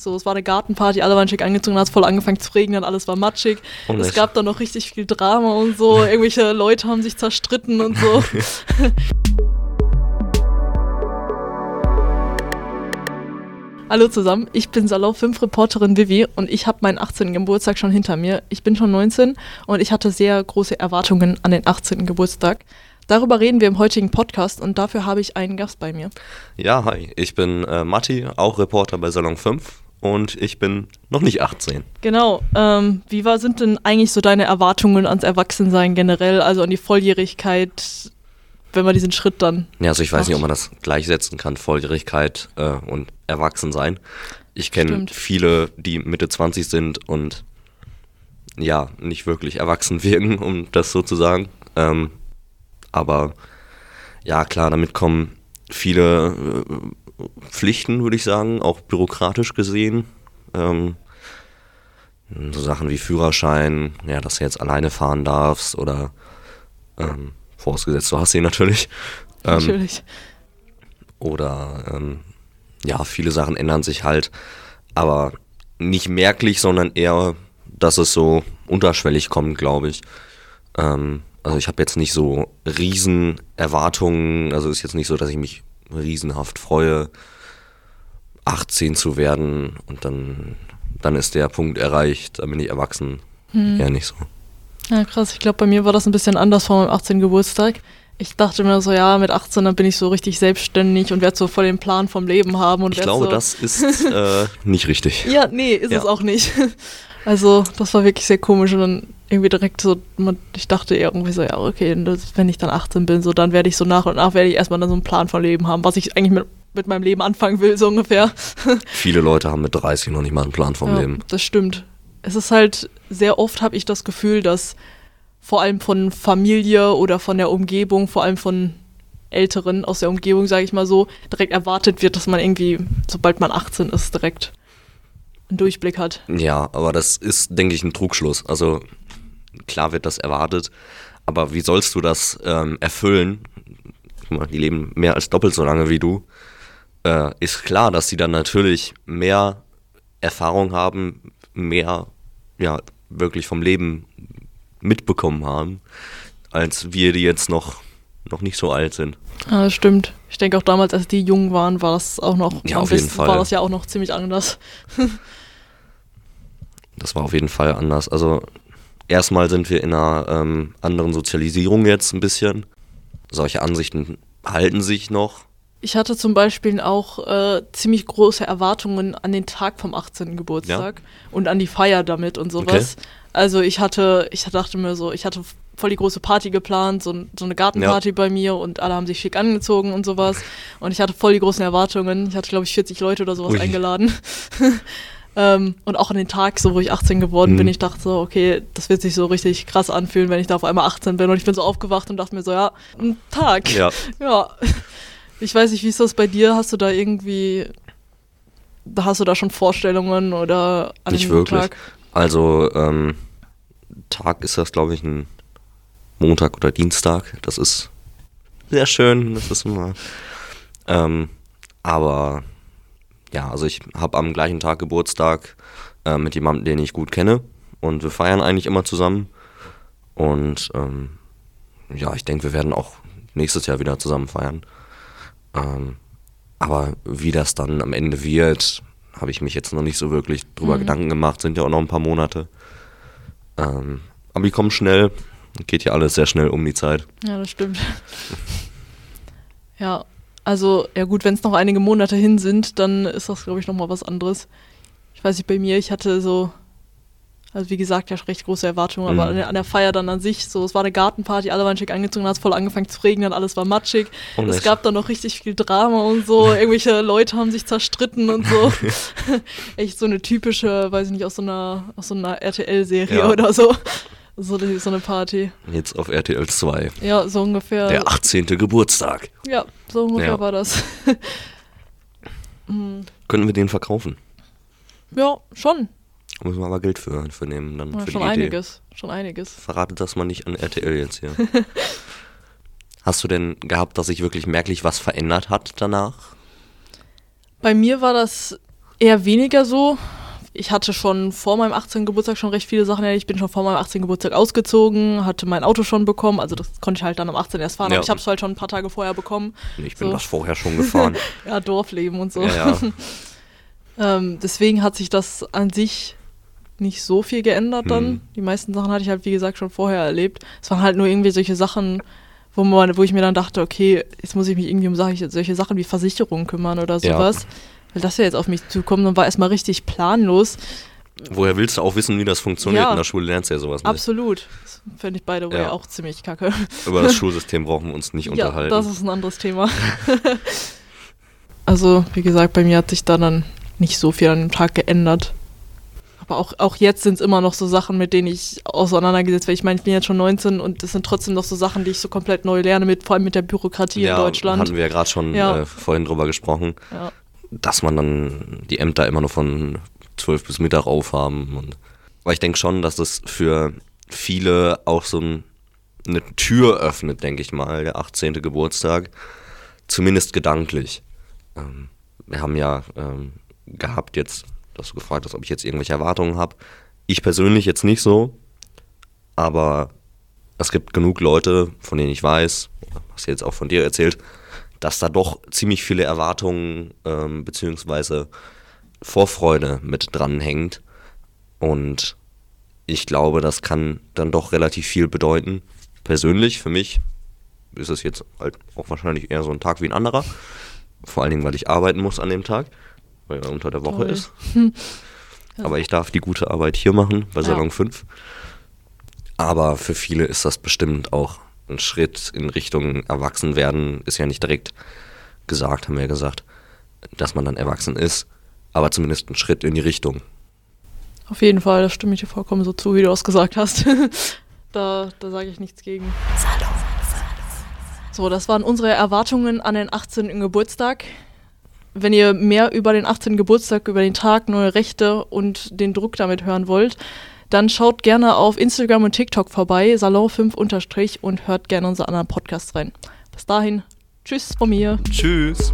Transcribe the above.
So, es war eine Gartenparty, alle waren schick angezogen, hat es voll angefangen zu regnen, alles war matschig. Und es ich- gab dann noch richtig viel Drama und so. Irgendwelche Leute haben sich zerstritten und so. Hallo zusammen, ich bin Salon 5 Reporterin Vivi und ich habe meinen 18. Geburtstag schon hinter mir. Ich bin schon 19 und ich hatte sehr große Erwartungen an den 18. Geburtstag. Darüber reden wir im heutigen Podcast und dafür habe ich einen Gast bei mir. Ja, hi, ich bin äh, Matti, auch Reporter bei Salon 5 und ich bin noch nicht 18. Genau, ähm, wie war, sind denn eigentlich so deine Erwartungen ans Erwachsensein generell, also an die Volljährigkeit, wenn man diesen Schritt dann Ja, also ich weiß Ach. nicht, ob man das gleichsetzen kann, Volljährigkeit äh, und Erwachsensein. Ich kenne viele, die Mitte 20 sind und ja, nicht wirklich erwachsen wirken, um das so zu sagen. Ähm, aber ja, klar, damit kommen viele äh, Pflichten, würde ich sagen, auch bürokratisch gesehen. Ähm, so Sachen wie Führerschein, ja, dass du jetzt alleine fahren darfst oder ähm, vorausgesetzt, du hast ihn natürlich. Ähm, natürlich. oder ähm, ja, viele Sachen ändern sich halt, aber nicht merklich, sondern eher, dass es so unterschwellig kommt, glaube ich. Ähm, also ich habe jetzt nicht so riesen Erwartungen, also ist jetzt nicht so, dass ich mich riesenhaft freue, 18 zu werden und dann, dann ist der Punkt erreicht, dann bin ich erwachsen. Eher nicht so. Ja, krass. Ich glaube, bei mir war das ein bisschen anders vor meinem 18. Geburtstag. Ich dachte mir so, ja, mit 18 dann bin ich so richtig selbstständig und werde so voll den Plan vom Leben haben. Und Ich glaube, so, das ist äh, nicht richtig. Ja, nee, ist Ja. es auch nicht. Also, das war wirklich sehr komisch und dann irgendwie direkt so, ich dachte irgendwie so, ja, okay, das, wenn ich dann 18 bin, so, dann werde ich so nach und nach werde ich erstmal dann so einen Plan vom Leben haben, was ich eigentlich mit, mit meinem Leben anfangen will, so ungefähr. Viele Leute haben mit 30 noch nicht mal einen Plan vom ja, Leben. Das stimmt. Es ist halt, sehr oft habe ich das Gefühl, dass vor allem von Familie oder von der Umgebung, vor allem von Älteren aus der Umgebung, sage ich mal so, direkt erwartet wird, dass man irgendwie, sobald man 18 ist, direkt einen Durchblick hat. Ja, aber das ist, denke ich, ein Trugschluss. Also klar wird das erwartet, aber wie sollst du das ähm, erfüllen? Guck mal, die leben mehr als doppelt so lange wie du. Äh, ist klar, dass sie dann natürlich mehr Erfahrung haben, mehr ja wirklich vom Leben mitbekommen haben, als wir, die jetzt noch noch nicht so alt sind. Ja, das stimmt. Ich denke auch damals, als die jung waren, war das auch noch, Ja, auf jeden Fall. war das ja auch noch ziemlich anders. Das war auf jeden Fall anders. Also erstmal sind wir in einer ähm, anderen Sozialisierung jetzt ein bisschen. Solche Ansichten halten sich noch. Ich hatte zum Beispiel auch äh, ziemlich große Erwartungen an den Tag vom 18. Geburtstag und an die Feier damit und sowas. Also ich hatte, ich dachte mir so, ich hatte voll die große Party geplant, so, so eine Gartenparty bei mir und alle haben sich schick angezogen und sowas. Und ich hatte voll die großen Erwartungen. Ich hatte, glaube ich, 40 Leute oder sowas Ui. eingeladen. ähm, und auch an den Tag, so wo ich 18 geworden bin, Mhm. ich dachte so, okay, das wird sich so richtig krass anfühlen, wenn ich da auf einmal 18 bin. Und ich bin so aufgewacht und dachte mir so, ja, ein Tag. Ja. Ja. Ich weiß nicht, wie ist das bei dir? Hast du da irgendwie, hast du da schon Vorstellungen oder an Nicht wirklich. Tag? Also ähm, Tag ist das, glaube ich, ein Montag oder Dienstag. Das ist sehr schön. Das ist immer. Ähm, aber ja, also ich habe am gleichen Tag Geburtstag äh, mit jemandem, den ich gut kenne. Und wir feiern eigentlich immer zusammen. Und ähm, ja, ich denke, wir werden auch nächstes Jahr wieder zusammen feiern. Ähm, aber wie das dann am Ende wird, habe ich mich jetzt noch nicht so wirklich drüber Mhm. Gedanken gemacht. Sind ja auch noch ein paar Monate. Ähm, aber die kommen schnell. Geht ja alles sehr schnell um die Zeit. Ja, das stimmt. ja, also, ja gut, wenn es noch einige Monate hin sind, dann ist das, glaube ich, nochmal was anderes. Ich weiß nicht, bei mir, ich hatte so, also wie gesagt, ja recht große Erwartungen, aber Mhm. an der, an der Feier dann an sich, so, es war eine Gartenparty, alle waren schick angezogen, hat es voll angefangen zu regnen, alles war matschig. Und es gab dann noch richtig viel Drama und so, irgendwelche Leute haben sich zerstritten und so. Echt so eine typische, weiß ich nicht, aus so einer, aus so einer RTL-Serie Ja. oder so. So, die- so eine Party. Jetzt auf RTL 2. Ja, so ungefähr. Der 18. Geburtstag. Ja, so ungefähr Ja. war das. Hm, Können wir den verkaufen? ja, schon. Müssen wir aber Geld für, für nehmen. Dann Ja, für schon die Idee. einiges. Schon einiges. Verratet das mal nicht an RTL jetzt hier. Hast du denn gehabt, dass sich wirklich merklich was verändert hat danach? Bei mir war das Eher weniger so. Ich hatte schon vor meinem 18. Geburtstag schon recht viele Sachen. Ich bin schon vor meinem 18. Geburtstag ausgezogen, hatte mein Auto schon bekommen. Also das konnte ich halt dann am 18. erst fahren, ja. aber ich habe es halt schon ein paar Tage vorher bekommen. Ich bin so. das vorher schon gefahren. ja, Dorfleben und so. Ja, ja. ähm, deswegen hat sich das an sich nicht so viel geändert dann. Hm. Die meisten Sachen hatte ich halt, wie gesagt, schon vorher erlebt. Es waren halt nur irgendwie solche Sachen, wo, man, wo ich mir dann dachte, okay, jetzt muss ich mich irgendwie um solche Sachen wie Versicherungen kümmern oder sowas. Ja. Weil das ja jetzt auf mich zukommt und war erstmal richtig planlos. Woher willst du auch wissen, wie das funktioniert? Ja, In der Schule lernst du ja sowas nicht. Absolut. Das finde ich beide ja. auch ziemlich kacke. Über das Schulsystem brauchen wir uns nicht unterhalten. Ja, das ist ein anderes Thema. also, wie gesagt, bei mir hat sich da dann nicht so viel an dem Tag geändert. Aber auch, auch jetzt sind es immer noch so Sachen, mit denen ich auseinandergesetzt werde. Ich meine, ich bin jetzt schon 19 und es sind trotzdem noch so Sachen, die ich so komplett neu lerne, mit, vor allem mit der Bürokratie ja, in Deutschland. hatten wir ja gerade schon ja. Äh, vorhin drüber gesprochen, ja. Dass man dann die Ämter immer nur von 12 bis Mittag aufhaben. Und, weil ich denke schon, dass das für viele auch so ein, eine Tür öffnet, denke ich mal, der 18. Geburtstag. Zumindest gedanklich. Ähm, wir haben ja ähm, gehabt jetzt dass du gefragt hast, ob ich jetzt irgendwelche Erwartungen habe. Ich persönlich jetzt nicht so, aber es gibt genug Leute, von denen ich weiß, hast du jetzt auch von dir erzählt, dass da doch ziemlich viele Erwartungen ähm, bzw. Vorfreude mit dranhängt. Und ich glaube, das kann dann doch relativ viel bedeuten. Persönlich, für mich, ist es jetzt halt auch wahrscheinlich eher so ein Tag wie ein anderer. Vor allen Dingen, weil ich arbeiten muss an dem Tag weil er unter der Woche Toll. ist. Aber ich darf die gute Arbeit hier machen, bei Salon ja. 5. Aber für viele ist das bestimmt auch ein Schritt in Richtung Erwachsenwerden. Ist ja nicht direkt gesagt, haben wir ja gesagt, dass man dann erwachsen ist. Aber zumindest ein Schritt in die Richtung. Auf jeden Fall, da stimme ich dir vollkommen so zu, wie du es gesagt hast. da da sage ich nichts gegen. So, das waren unsere Erwartungen an den 18. Geburtstag wenn ihr mehr über den 18. Geburtstag, über den Tag, neue Rechte und den Druck damit hören wollt, dann schaut gerne auf Instagram und TikTok vorbei, Salon5 und hört gerne unsere anderen Podcasts rein. Bis dahin, tschüss von mir. Tschüss.